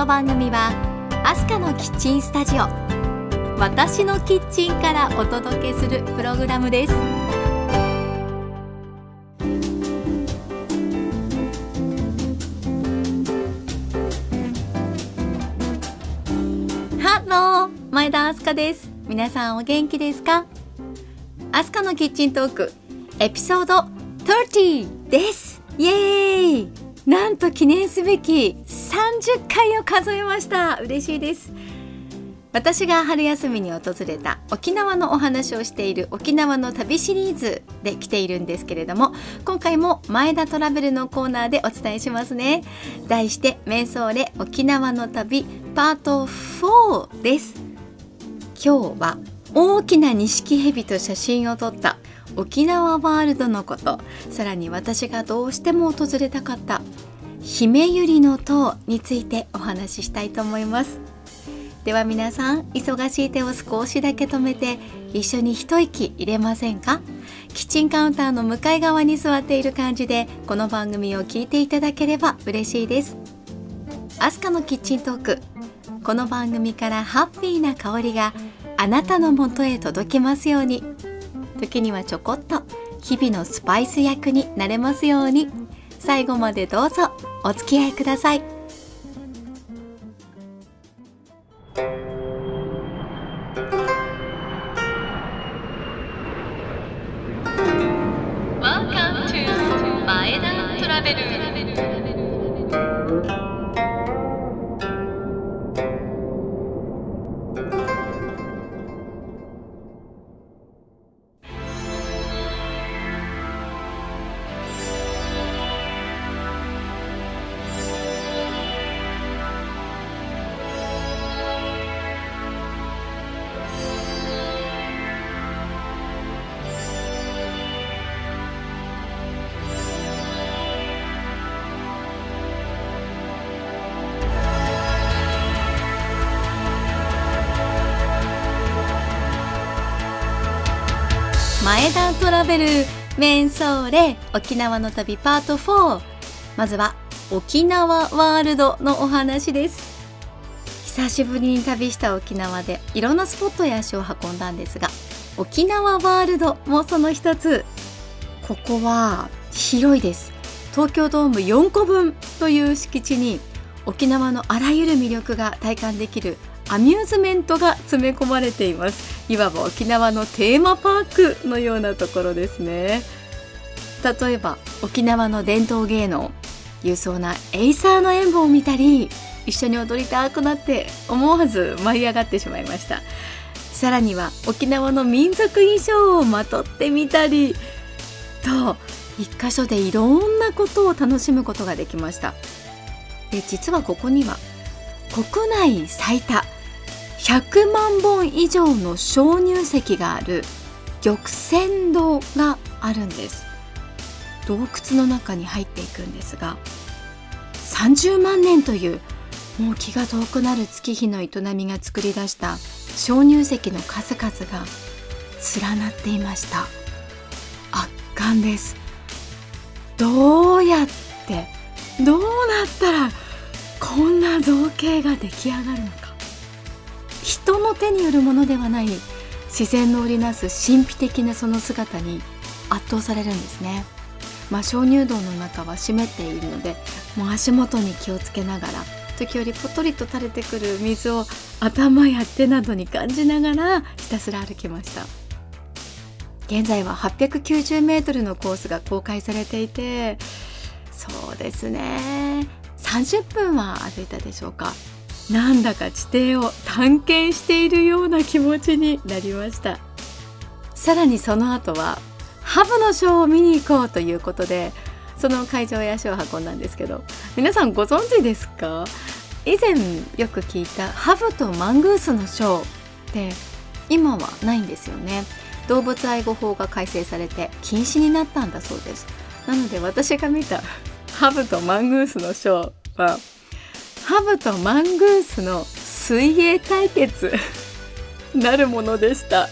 この番組はアスカのキッチンスタジオ。私のキッチンからお届けするプログラムです。ハロー前田アスカです。皆さんお元気ですか？アスカのキッチントークエピソード30です。イエーイ。なんと記念すべき30回を数えました。嬉しいです。私が春休みに訪れた沖縄のお話をしている沖縄の旅シリーズで来ているんですけれども今回も前田トラベルのコーナーでお伝えしますね。題して瞑想レ沖縄の旅パート4です。今日は大きな錦蛇と写真を撮った沖縄ワールドのこと。さらに私がどうしても訪れたかった。姫百合の塔についてお話ししたいと思います。では皆さん忙しい手を少しだけ止めて一緒に一息入れませんか？キッチンカウンターの向かい側に座っている感じでこの番組を聞いていただければ嬉しいです。アスカのキッチントーク。この番組からハッピーな香りがあなたのもとへ届きますように。時にはちょこっと日々のスパイス役になれますように。最後までどうぞお付き合いください。前田トラベル前田トラベルメンソーレ沖縄の旅パート4まずは沖縄ワールドのお話です。久しぶりに旅した沖縄でいろんなスポットへ足を運んだんですが沖縄ワールドもその一つ。ここは広いです。東京ドーム4個分という敷地に沖縄のあらゆる魅力が体感できるアミューズメントが詰め込まれています。いわば沖縄のテーマパークのようなところですね。例えば沖縄の伝統芸能勇壮なエイサーの演舞を見たり一緒に踊りたくなって思わず舞い上がってしまいました。さらには沖縄の民族衣装をまとってみたりと一箇所でいろんなことを楽しむことができました。で実はここには国内最多100万本以上の鍾乳石がある玉泉洞があるんです。洞窟の中に入っていくんですが30万年というもう気が遠くなる月日の営みが作り出した鍾乳石の数々が連なっていました。圧巻です。どうやってどうなったらこんな造形が出来上がるのか。人の手によるものではない自然の織りなす神秘的なその姿に圧倒されるんですね。まあ、鍾乳洞の中は湿っているのでもう足元に気をつけながら時折ポトリと垂れてくる水を頭や手などに感じながらひたすら歩きました。現在は890メートルのコースが公開されていてそうですね。30分は歩いたでしょうか。なんだか地底を探検しているような気持ちになりました。さらにその後はハブのショーを見に行こうということでその会場へ足を運んだんですけど皆さんご存知ですか？以前よく聞いたハブとマングースのショーって今はないんですよね。動物愛護法が改正されて禁止になったんだそうです。なので私が見たハブとマングースのショーはハブとマングースの水泳対決。なるものでした。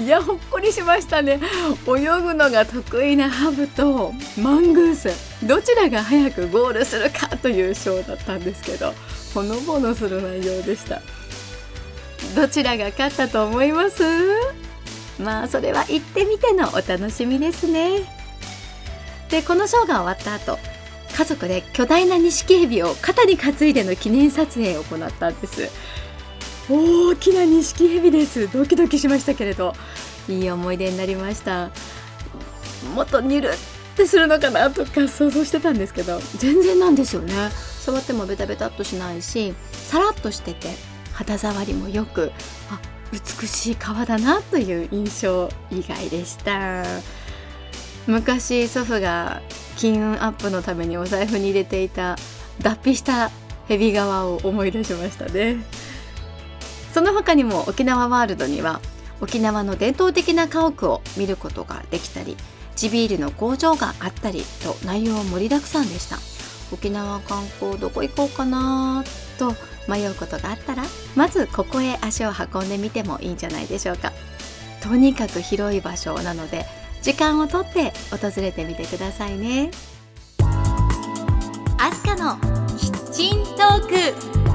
いやほっこりしましたね。泳ぐのが得意なハブとマングース。どちらが早くゴールするかというショーだったんですけどほのぼのする内容でした。どちらが勝ったと思います？まあそれは行ってみてのお楽しみですね。でこのショーが終わった後家族で巨大な錦蛇を肩に担いでの記念撮影を行ったんです。大きな錦蛇です。ドキドキしましたけれど。いい思い出になりました。もっとニュルってするのかなとか想像してたんですけど。全然なんですよね。触ってもベタベタっとしないしさらっとしてて肌触りもよくあ美しい革だなという印象以外でした。昔祖父が金運アップのためにお財布に入れていた脱皮したヘビ革を思い出しましたね。その他にも沖縄ワールドには沖縄の伝統的な家屋を見ることができたり地ビールの工場があったりと内容盛りだくさんでした。沖縄観光どこ行こうかなと迷うことがあったらまずここへ足を運んでみてもいいんじゃないでしょうか。とにかく広い場所なので時間をとって訪れてみてくださいね。アスカのキッチントーク。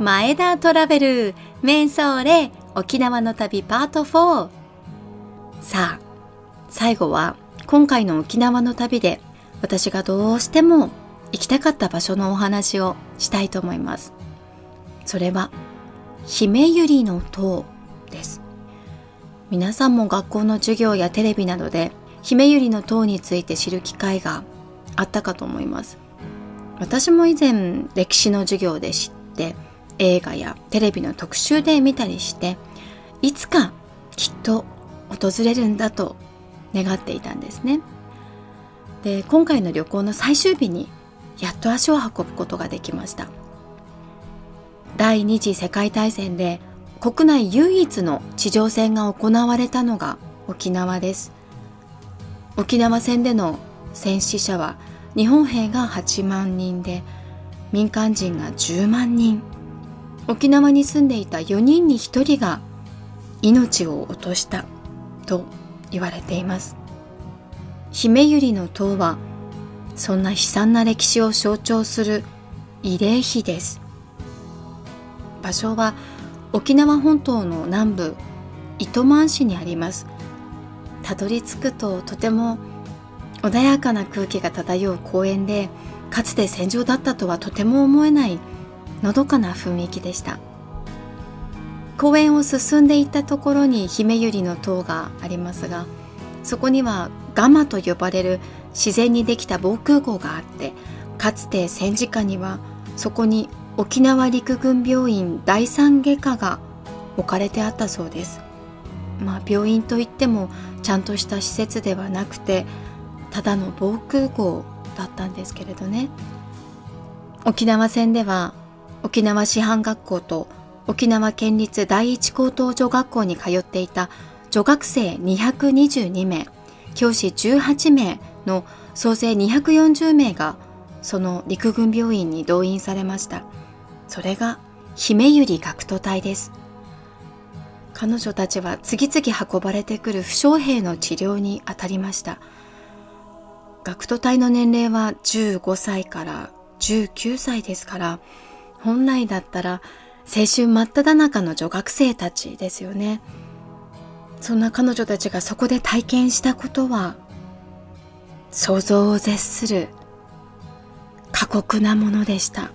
前田トラベルメンソーレ沖縄の旅パート4さあ最後は今回の沖縄の旅で私がどうしても行きたかった場所のお話をしたいと思います。それは姫百合の塔です。皆さんも学校の授業やテレビなどで姫百合の塔について知る機会があったかと思います。私も以前歴史の授業で知って映画やテレビの特集で見たりしていつかきっと訪れるんだと願っていたんですね。で今回の旅行の最終日にやっと足を運ぶことができました。第二次世界大戦で国内唯一の地上戦が行われたのが沖縄です。沖縄戦での戦死者は日本兵が8万人で民間人が10万人。沖縄に住んでいた4人に1人が命を落としたと言われています。姫百合の塔はそんな悲惨な歴史を象徴する慰霊碑です。場所は沖縄本島の南部糸満市にあります。たどり着くととても穏やかな空気が漂う公園でかつて戦場だったとはとても思えないのどかな雰囲気でした。公園を進んでいったところに姫百合の塔がありますがそこにはガマと呼ばれる自然にできた防空壕があってかつて戦時下にはそこに沖縄陸軍病院第三外科が置かれてあったそうです。まあ病院といってもちゃんとした施設ではなくてただの防空壕だったんですけれどね。沖縄戦では沖縄師範学校と沖縄県立第一高等女学校に通っていた女学生222名教師18名の総勢240名がその陸軍病院に動員されました。それが姫百合学徒隊です。彼女たちは次々運ばれてくる負傷兵の治療に当たりました。学徒隊の年齢は15歳から19歳ですから本来だったら青春真っ只中の女学生たちですよね。そんな彼女たちがそこで体験したことは想像を絶する過酷なものでした。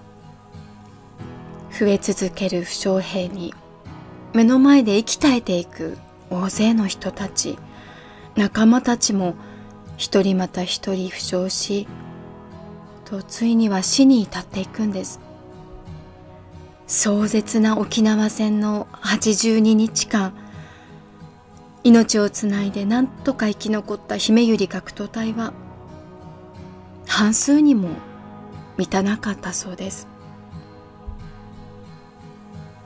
増え続ける負傷兵に目の前で息絶えていく大勢の人たち。仲間たちも一人また一人負傷しとついには死に至っていくんです。壮絶な沖縄戦の82日間命をつないで何とか生き残った姫百合学徒隊は半数にも満たなかったそうです。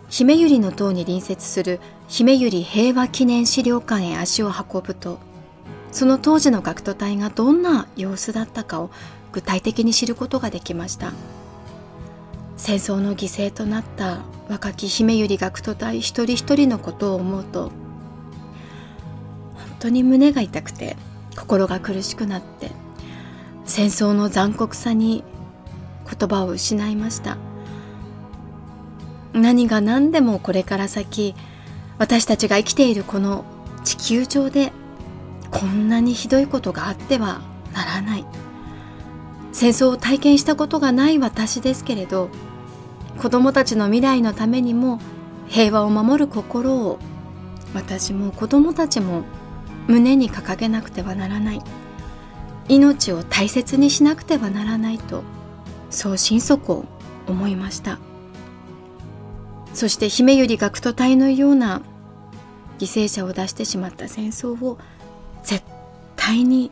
姫百合の塔に隣接する姫百合平和記念資料館へ足を運ぶとその当時の学徒隊がどんな様子だったかを具体的に知ることができました。戦争の犠牲となった若き姫百合学徒隊一人一人のことを思うと本当に胸が痛くて心が苦しくなって戦争の残酷さに言葉を失いました。何が何でもこれから先私たちが生きているこの地球上でこんなにひどいことがあってはならない。戦争を体験したことがない私ですけれど子供たちの未来のためにも平和を守る心を私も子供たちも胸に掲げなくてはならない。命を大切にしなくてはならないとそう心底思いました。そして姫より学徒隊のような犠牲者を出してしまった戦争を絶対に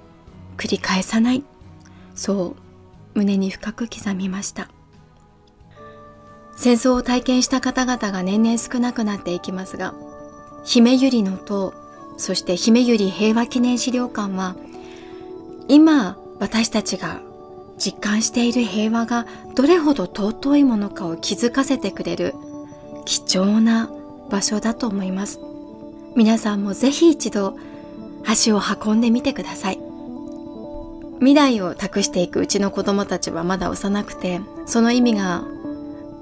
繰り返さない。そう胸に深く刻みました。戦争を体験した方々が年々少なくなっていきますが姫百合の塔そして姫百合平和記念資料館は今私たちが実感している平和がどれほど尊いものかを気づかせてくれる貴重な場所だと思います。皆さんもぜひ一度足を運んでみてください。未来を託していくうちの子供たちはまだ幼くてその意味が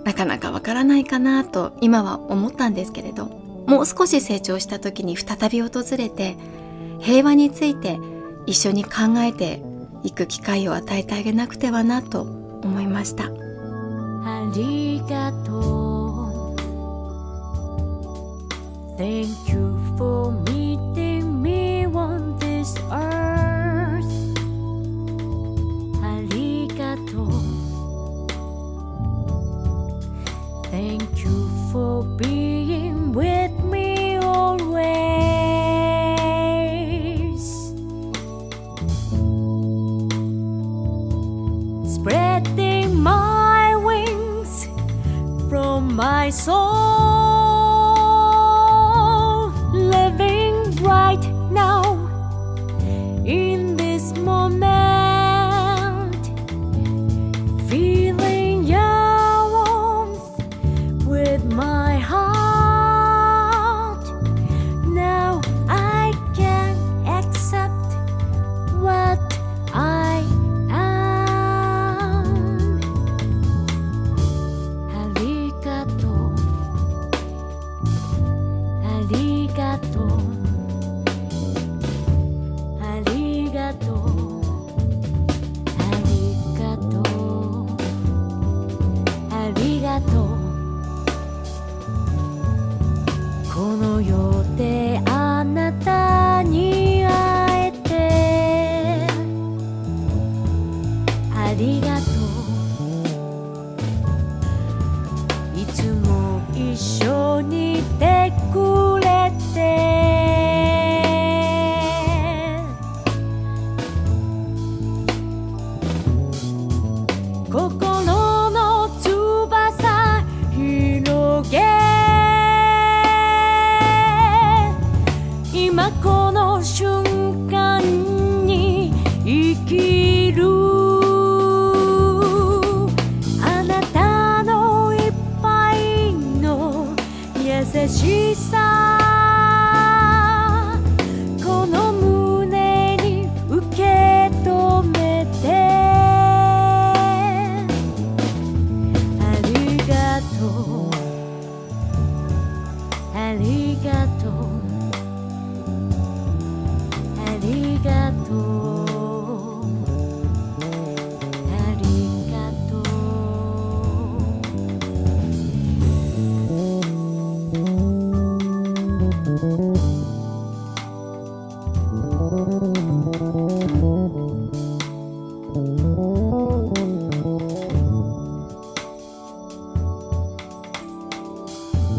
なかなかわからないかなと今は思ったんですけれどもう少し成長した時に再び訪れて平和について一緒に考えていく機会を与えてあげなくてはなと思いました。ありがとう。Thank you. Thank you for being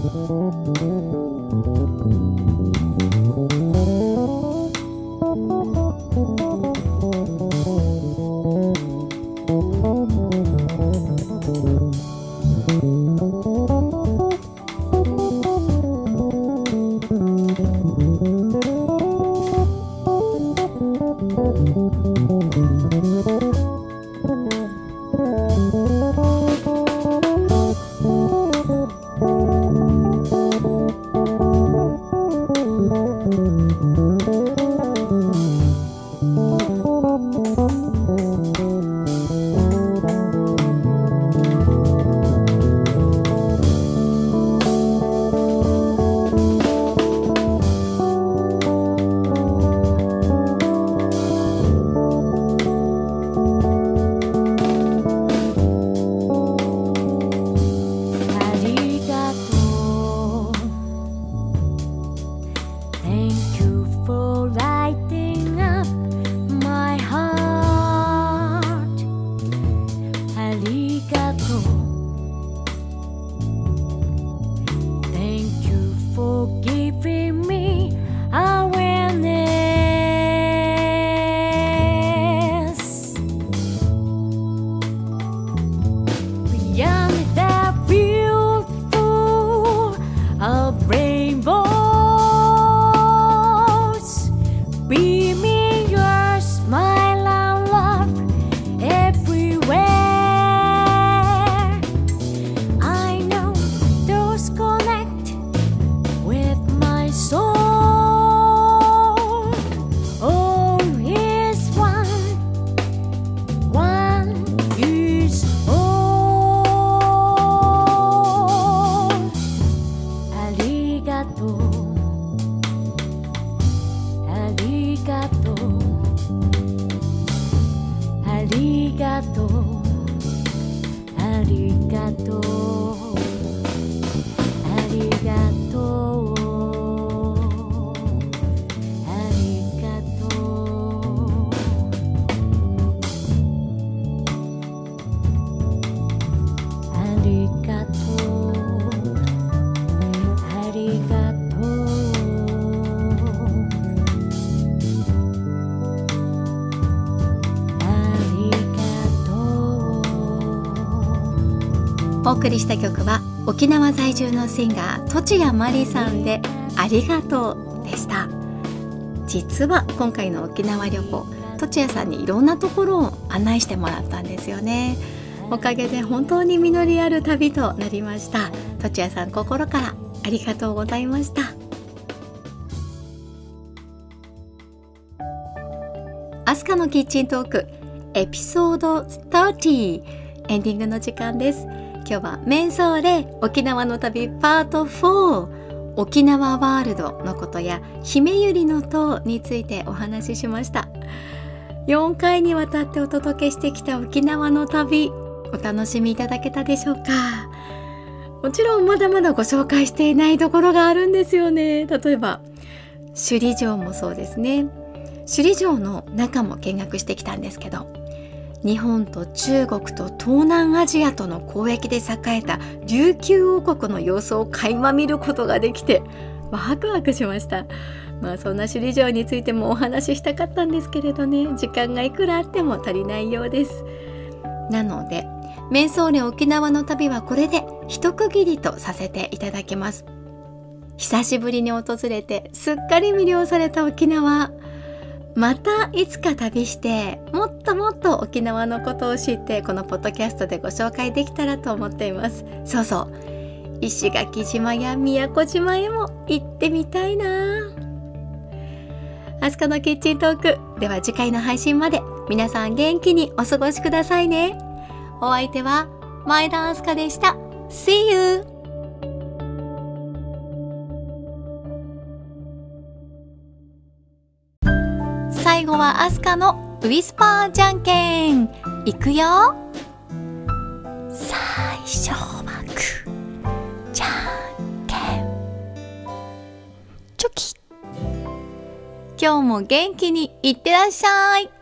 Música お送りした曲は沖縄在住のシンガー栃谷真理さんでありがとうでした。実は今回の沖縄旅行栃谷さんにいろんなところを案内してもらったんですよね。おかげで本当に実りある旅となりました。栃谷さん心からありがとうございました。アスカのキッチントークエピソード30エンディングの時間です。今日はメンソーレ沖縄の旅パート4沖縄ワールドのことや姫ゆりの塔についてお話ししました。4回にわたってお届けしてきた沖縄の旅お楽しみいただけたでしょうか？もちろんまだまだご紹介していないところがあるんですよね。例えば首里城もそうですね。首里城の中も見学してきたんですけど日本と中国と東南アジアとの交易で栄えた琉球王国の様子を垣間見ることができてワクワクしました。まあそんな首里城についてもお話ししたかったんですけれどね。時間がいくらあっても足りないようです。なので瞑想連沖縄の旅はこれで一区切りとさせていただきます。久しぶりに訪れてすっかり魅了された沖縄。またいつか旅してもっともっと沖縄のことを知ってこのポッドキャストでご紹介できたらと思っています。そうそう。石垣島や宮古島へも行ってみたいな。アスカのキッチントーク。では次回の配信まで皆さん元気にお過ごしくださいね。お相手は前田アスカでした。See you! 最後はアスカのウィスパーじゃんけん。いくよ。最初はグーじゃんけん。チョキ。今日も元気にいってらっしゃい。